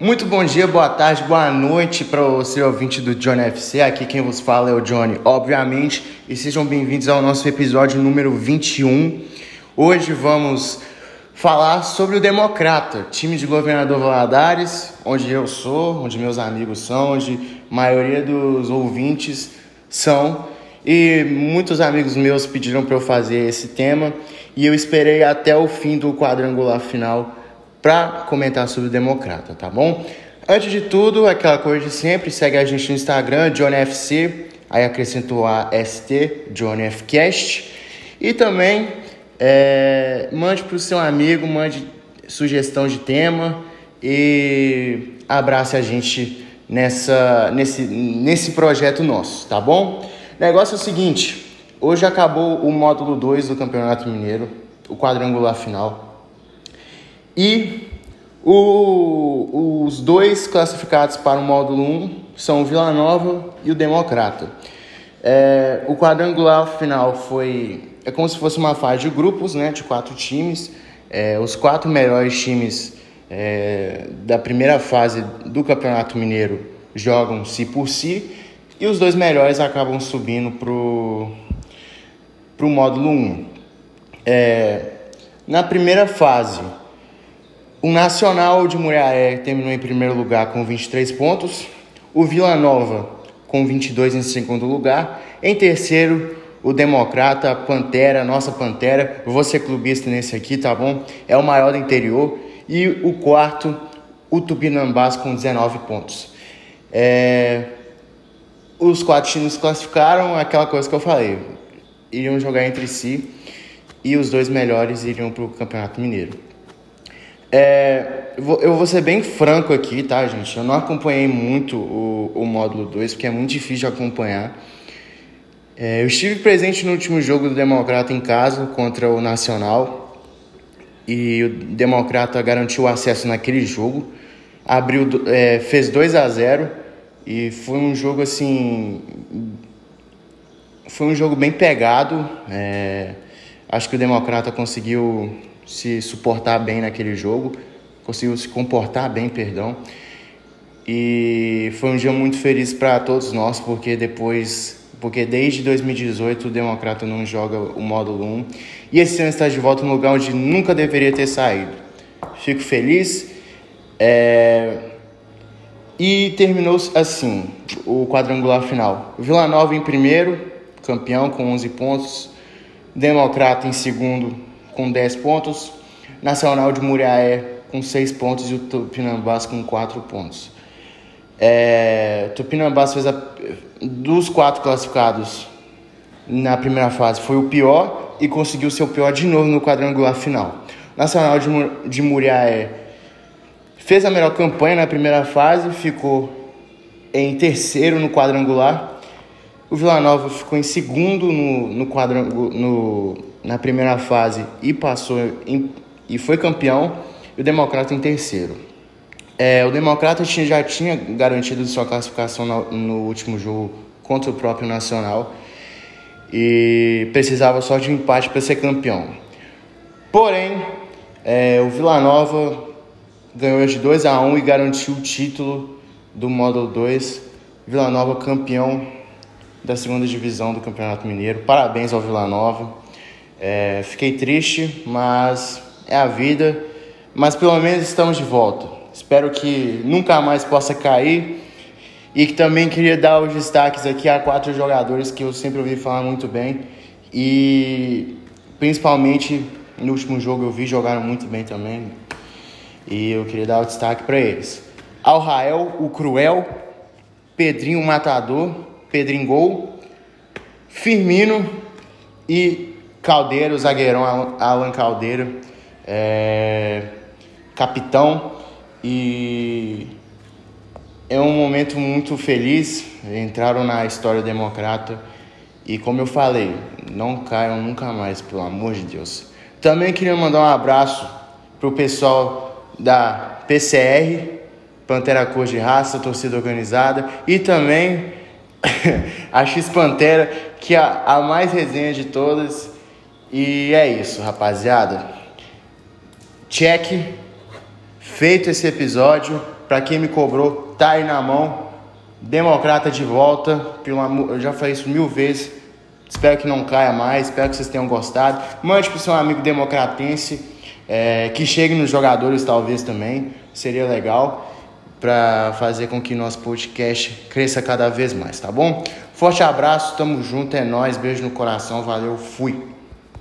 Muito bom dia, boa tarde, boa noite para você ouvinte do Johnny FC. Aqui quem vos fala é o Johnny, obviamente, e sejam bem-vindos ao nosso episódio número 21. Hoje vamos falar sobre o Democrata, time de governador Valadares, onde eu sou, onde meus amigos são, onde a maioria dos ouvintes são. E muitos amigos meus pediram para eu fazer esse tema e eu esperei até o fim do quadrangular final para comentar sobre o Democrata, tá bom? Antes de tudo, aquela coisa de sempre, segue a gente no Instagram, JohnFC, aí acrescentou a ST, JohnFcast. E também é, mande para o seu amigo, mande sugestão de tema e abrace a gente nessa, nesse, nesse projeto nosso, tá bom? Negócio é o seguinte, hoje acabou o módulo 2 do Campeonato Mineiro, o quadrangular final. E o, os dois classificados para o módulo 1 são o Vila Nova e o Democrata. É, o quadrangular final foi é como se fosse uma fase de grupos, né, de quatro times. É, os quatro melhores times é, da primeira fase do Campeonato Mineiro jogam si por si e os dois melhores acabam subindo pro pro módulo 1. É, na primeira fase, o Nacional de Muriaé terminou em primeiro lugar com 23 pontos. O Vila Nova com 22 em segundo lugar. Em terceiro, o Democrata, Pantera, nossa Pantera. Eu vou clubista nesse aqui, tá bom? É o maior do interior. E o quarto, o Tupinambás com 19 pontos. É... Os quatro times classificaram, aquela coisa que eu falei. Iriam jogar entre si e os dois melhores iriam para o Campeonato Mineiro. É, eu vou ser bem franco aqui, tá, gente? Eu não acompanhei muito o, o módulo 2, porque é muito difícil de acompanhar. É, eu estive presente no último jogo do Democrata em casa contra o Nacional e o Democrata garantiu acesso naquele jogo, abriu, é, fez 2 a 0 e foi um jogo assim, foi um jogo bem pegado. É, acho que o Democrata conseguiu se suportar bem naquele jogo, conseguiu se comportar bem, perdão. E foi um dia muito feliz para todos nós, porque depois, porque desde 2018 o Democrata não joga o módulo 1 e esse ano está de volta no lugar onde nunca deveria ter saído. Fico feliz. É... E terminou assim o quadrangular final. Vila Nova em primeiro, campeão com 11 pontos. Democrata em segundo, com 10 pontos, Nacional de Muriaé com 6 pontos e o Tupinambás com 4 pontos. É, Tupinambás fez a, dos quatro classificados na primeira fase foi o pior e conseguiu ser o pior de novo no quadrangular final. Nacional de, de Muriaé fez a melhor campanha na primeira fase, ficou em terceiro no quadrangular. O Vila Nova ficou em segundo no, no, quadrangu, no na primeira fase e passou em, e foi campeão, e o Democrata em terceiro. É, o Democrata já tinha garantido sua classificação no, no último jogo contra o próprio Nacional e precisava só de um empate para ser campeão. Porém, é, o Vila Nova ganhou de 2 a 1 e garantiu o título do módulo 2. Vila Nova campeão da segunda divisão do Campeonato Mineiro. Parabéns ao Vila Nova. É, fiquei triste, mas é a vida. Mas pelo menos estamos de volta. Espero que nunca mais possa cair. E que também queria dar os destaques aqui a quatro jogadores que eu sempre ouvi falar muito bem. E principalmente no último jogo eu vi jogaram muito bem também. E eu queria dar o destaque para eles. Al Rael, o Cruel, Pedrinho Matador, Pedrinho Gol, Firmino e Caldeiro, zagueirão Alan Caldeiro, é, capitão, e é um momento muito feliz. Entraram na história democrata e, como eu falei, não caiam nunca mais, pelo amor de Deus. Também queria mandar um abraço pro pessoal da PCR, Pantera Cor de Raça, torcida organizada, e também a X Pantera, que é a mais resenha de todas e é isso, rapaziada. Check. Feito esse episódio, Pra quem me cobrou, tá aí na mão. Democrata de volta. Pelo amor, eu já falei isso mil vezes. Espero que não caia mais. Espero que vocês tenham gostado. Mande pro seu amigo democratense. É, que chegue nos jogadores, talvez também. Seria legal para fazer com que nosso podcast cresça cada vez mais, tá bom? Forte abraço, tamo junto, é nóis, beijo no coração, valeu, fui!